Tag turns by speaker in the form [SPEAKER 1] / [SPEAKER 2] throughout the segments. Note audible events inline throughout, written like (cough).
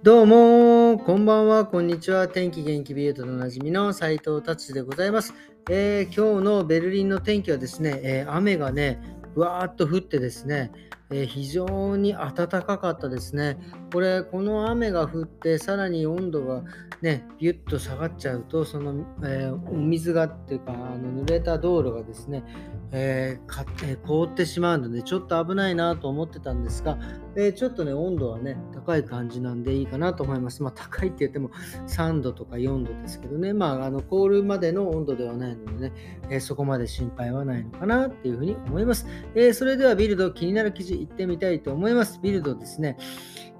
[SPEAKER 1] どうも、こんばんは、こんにちは。天気元気ビュートのおなじみの斉藤達でございます、えー、今日のベルリンの天気はですね、えー、雨がね、わーっと降ってですね、えー、非常に暖かかったですね。これ、この雨が降って、さらに温度がね、ビュッと下がっちゃうと、その、えー、お水がっていうか、あの濡れた道路がですね、えーえー、凍ってしまうので、ちょっと危ないなと思ってたんですが、え、ちょっとね、温度はね、高い感じなんでいいかなと思います。まあ、高いって言っても3度とか4度ですけどね、まあ、あの凍るまでの温度ではないのでね、えそこまで心配はないのかなっていうふうに思います。えそれではビルド、気になる記事行ってみたいと思います。ビルドですね、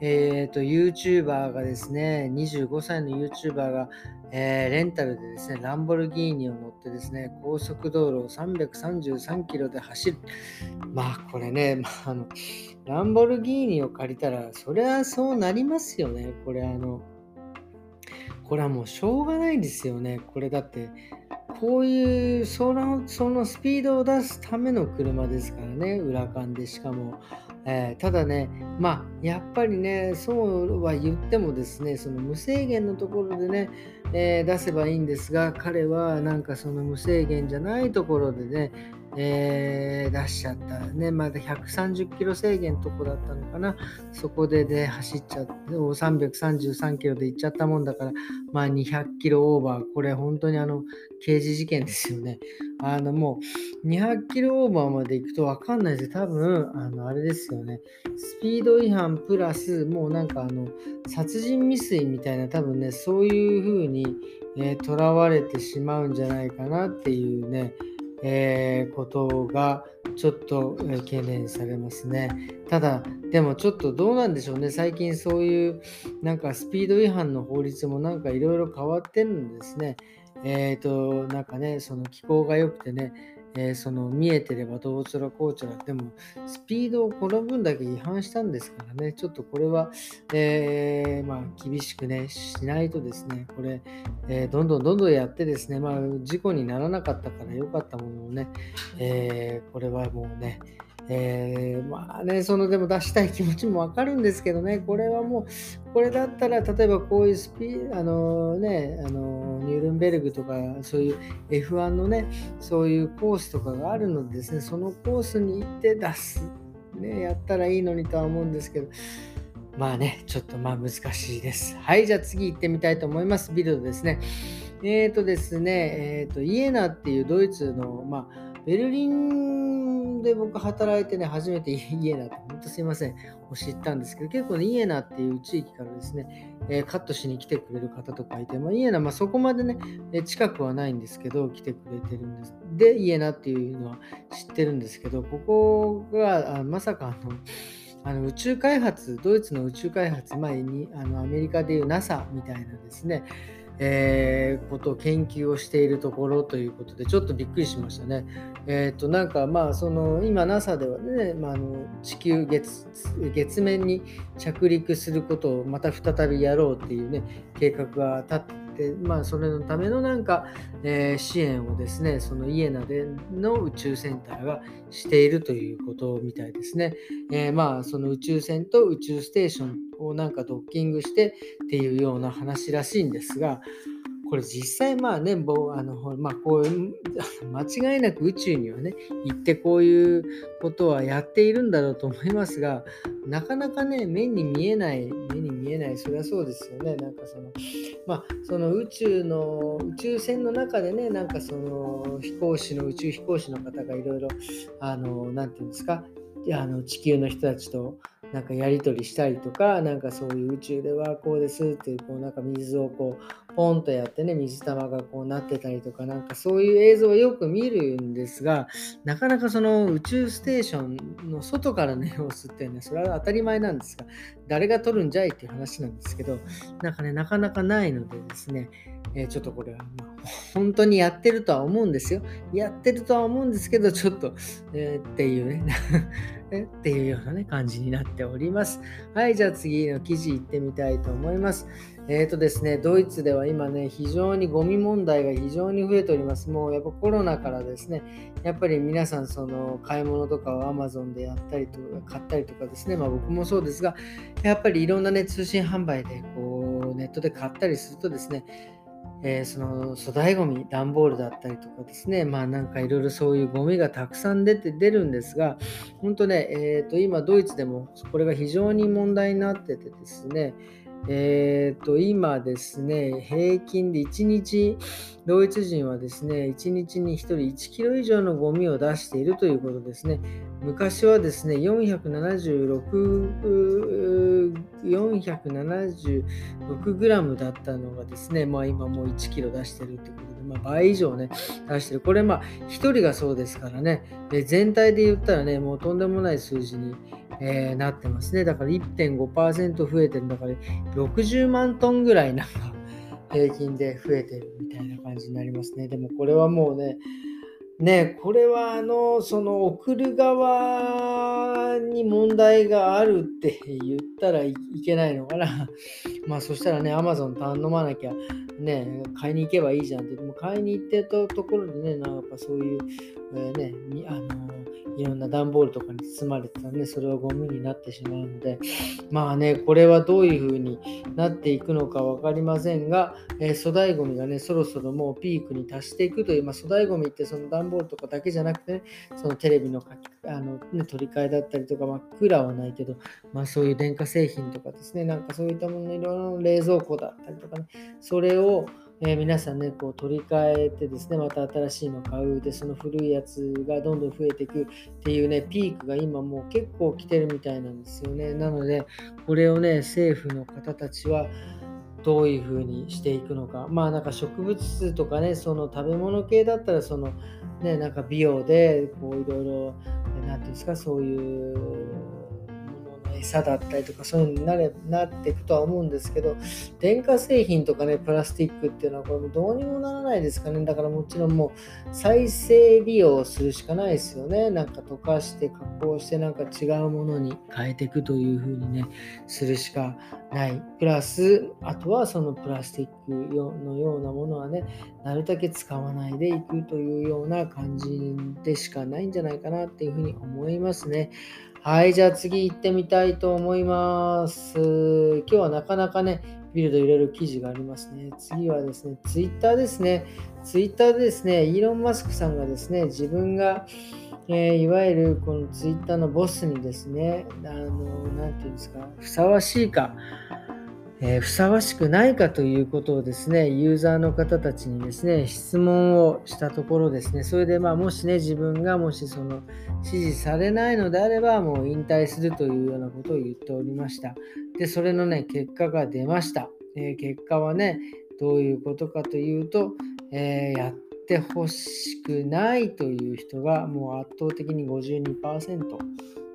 [SPEAKER 1] えっ、ー、と、YouTuber がですね、25歳の YouTuber が、えー、レンタルでですね、ランボルギーニを乗ってですね、高速道路を333キロで走る。まあ、これね、まあ、あの、ランボルギーニを借りたら、そりゃそうなりますよね。これ、あの、これはもうしょうがないですよね。これだって、こういうそのそのスピードを出すための車ですからね、裏勘でしかも。えー、ただね、まあ、やっぱりね、そうは言ってもですね、その無制限のところでね、えー、出せばいいんですが、彼はなんかその無制限じゃないところでね、えー、出しちゃったね、まだ130キロ制限のとこだったのかな、そこでね、走っちゃって、333キロで行っちゃったもんだから、まあ200キロオーバー、これ本当にあの、刑事事件ですよね。あのもう200キロオーバーまで行くと分かんないです多分、あの、あれですよね。スピード違反プラス、もうなんかあの、殺人未遂みたいな、多分ね、そういう風に、えー、囚われてしまうんじゃないかなっていうね、えー、ことがちょっと懸念されますね。ただ、でもちょっとどうなんでしょうね。最近そういうなんかスピード違反の法律もなんかいろいろ変わってるんですね。えっ、ー、と、なんかね、その気候が良くてね、えー、その見えてればどうちらこうちらでもスピードをこの分だけ違反したんですからね。ちょっとこれは、えー、まあ、厳しくねしないとですねこれ、えー、どんどんどんどんやってですねまあ事故にならなかったから良かったものをね、えこれはもうねえー、まあね、そのでも出したい気持ちもわかるんですけどね、これはもう、これだったら、例えばこういうスピあのね、あのニュールンベルグとか、そういう F1 のね、そういうコースとかがあるのでですね、そのコースに行って出す、ね、やったらいいのにとは思うんですけど、まあね、ちょっとまあ難しいです。はい、じゃあ次行ってみたいと思います。ビルドですね。えっ、ー、とですね、えっ、ー、と、イエナっていうドイツの、まあ、ベルリンで僕働いてね、初めてイエナって、本当すいません、を知ったんですけど、結構ね、イエナっていう地域からですね、えー、カットしに来てくれる方とかいて、まあ、イエナ、まあ、そこまでね、え近くはないんですけど、来てくれてるんです。で、イエナっていうのは知ってるんですけど、ここが、あまさかあの、あの宇宙開発、ドイツの宇宙開発前にあのアメリカでいう NASA みたいなですね、えー、ことを研究をしているところということで、ちょっとびっくりしましたね。えっ、ー、と、なんかまあ、その、今 NASA ではね、まあ、あの地球月、月面に着陸することをまた再びやろうっていうね、計画が立ってで、まあ、それのためのなんか、えー、支援をですね、そのイエナでの宇宙センターがしているということみたいですね。えー、まあ、その宇宙船と宇宙ステーションをなんかドッキングしてっていうような話らしいんですが、これ実際まあね、あのまあ、こう (laughs) 間違いなく宇宙にはね、行ってこういうことはやっているんだろうと思いますが、なかなかね、目に見えない、目に見えない、そりゃそうですよね。なんかその、まあ、その宇宙の、宇宙船の中でね、なんかその飛行士の、宇宙飛行士の方がいろいろ、あの、なんていうんですか、あの地球の人たちとなんかやり取りしたりとか、なんかそういう宇宙ではこうですっていう、こうなんか水をこうポンとやってね、水玉がこうなってたりとか、なんかそういう映像をよく見るんですが、なかなかその宇宙ステーションの外からの様子ってね、それは当たり前なんですが、誰が撮るんじゃいっていう話なんですけど、なんかね、なかなかないのでですね、え、ちょっとこれは、まあ、本当にやってるとは思うんですよ。やってるとは思うんですけど、ちょっと、え、っていうねっていうようなね、感じになっております。はい、じゃあ次の記事行ってみたいと思います。えっ、ー、とですね、ドイツでは今ね、非常にゴミ問題が非常に増えております。もうやっぱコロナからですね、やっぱり皆さんその買い物とかを Amazon でやったりとか買ったりとかですね、まあ僕もそうですが、やっぱりいろんなね、通信販売でこうネットで買ったりするとですね、えー、その粗大ごみ、段ボールだったりとかですね、まあなんかいろいろそういうゴミがたくさん出て出るんですが、本当ね、えー、と今ドイツでもこれが非常に問題になっててですね、えー、と今ですね、平均で1日、ドイツ人はですね、1日に1人1キロ以上のゴミを出しているということですね。昔はですね、476、476グラムだったのがですね、まあ今もう1キロ出してるということ、まあ、倍以上ね、出してる。これまあ1人がそうですからね、で全体で言ったらね、もうとんでもない数字にえー、なってますね。だから1.5%増えてるんだから60万トンぐらいなんか平均で増えてるみたいな感じになりますね。でもこれはもうね、ね、これはあの、その送る側に問題があるって言ったらいけないのかな。(laughs) まあそしたらね、アマゾン頼まなきゃね、買いに行けばいいじゃんって、でも買いに行ってたところでね、なんかそういう、えー、ね、あの、いろんな段ボールとかに包まれてたんで、それはゴミになってしまうので、(laughs) まあね、これはどういう風になっていくのか分かりませんが、えー、粗大ゴミがね、そろそろもうピークに達していくという、まあ、粗大ゴミってその段ボールとかだけじゃなくてね、そのテレビの書きあの、ね、取り替えだったりとか、まあ、クーラーはないけど、まあ、そういう電化製品とかですね、なんかそういったもののいろいろ冷蔵庫だったりとかね、それを、えー、皆さんね、こう取り替えてですね、また新しいの買う。で、その古いやつがどんどん増えていくっていうね、ピークが今もう結構来てるみたいなんですよね。なので、これをね、政府の方たちは、どういうふうにしていくのか。まあなんか植物とかね、その食べ物系だったら、そのね、なんか美容で、こういろいろ、なんていうんですか、そういう餌だったりとかそういうのになれなっていくとは思うんですけど電化製品とかねプラスチックっていうのはこれもどうにもならないですかね。だからもちろんもう再生利用するしかないですよね。なんか溶かして加工してなんか違うものに変えていくという風にねするしかない。プラスあとはそのプラスチックのようなものはねなるだけ使わないでいくというような感じでしかないんじゃないかなっていうふうに思いますね。はい、じゃあ次行ってみたいと思います。今日はなかなかね、ビルド入れる記事がありますね。次はですね、ツイッターですね。ツイッターでですね、イーロン・マスクさんがですね、自分が、えー、いわゆるこのツイッターのボスにですね、あの、なんていうんですか、ふさわしいか、えー、ふさわしくないかということをですね、ユーザーの方たちにですね、質問をしたところですね、それでまあもしね、自分がもしその支持されないのであれば、もう引退するというようなことを言っておりました。で、それのね、結果が出ました。えー、結果はね、どういうことかというと、えー、やってほしくないという人がもう圧倒的に52%。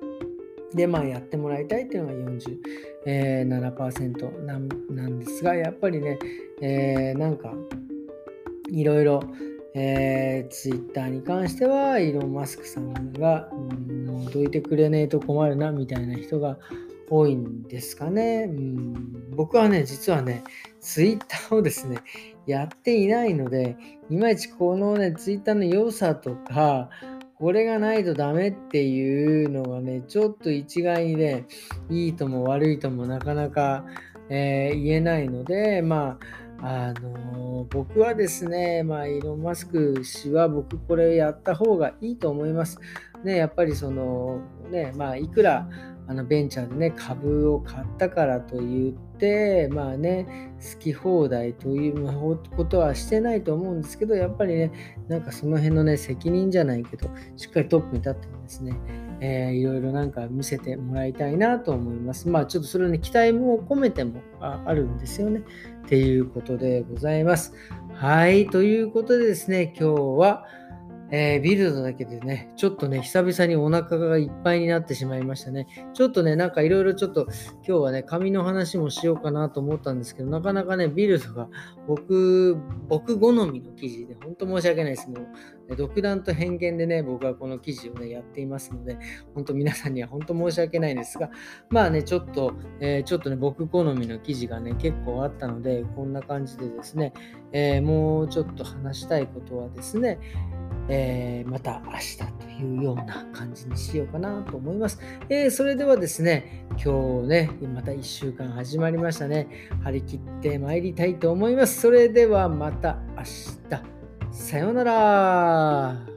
[SPEAKER 1] で、まあ、やってもらいたいっていうのが47%、なんなんですが、やっぱりね、えー、なんか、いろいろ、えー、ツイッターに関しては、イーロン・マスクさんが、うん、もうどいてくれねえと困るな、みたいな人が多いんですかね。うん、僕はね、実はね、ツイッターをですね、やっていないので、いまいちこのね、ツイッターの良さとか、これがないとダメっていうのがね、ちょっと一概にね、いいとも悪いともなかなか、えー、言えないので、まあ、あのー、僕はですね、まあ、イーロン・マスク氏は僕これやった方がいいと思います。ね、やっぱりその、ね、まあ、いくらあのベンチャーでね、株を買ったからといって、まあね、好き放題ということはしてないと思うんですけど、やっぱりね、なんかその辺のね、責任じゃないけど、しっかりトップに立ってですね、えー、いろいろなんか見せてもらいたいなと思います。まあちょっとそれね、期待も込めてもあるんですよね。っていうことでございます。はい、ということでですね、今日は、えー、ビルドだけでね、ちょっとね、久々にお腹がいっぱいになってしまいましたね。ちょっとね、なんかいろいろちょっと今日はね、紙の話もしようかなと思ったんですけど、なかなかね、ビルドが僕、僕好みの記事で、ほんと申し訳ないです。もう、独断と偏見でね、僕はこの記事をね、やっていますので、本当皆さんには本当申し訳ないんですが、まあね、ちょっと、えー、ちょっとね、僕好みの記事がね、結構あったので、こんな感じでですね、えー、もうちょっと話したいことはですね、えー、また明日というような感じにしようかなと思います。えー、それではですね、今日ね、また1週間始まりましたね。張り切って参りたいと思います。それではまた明日。さようなら。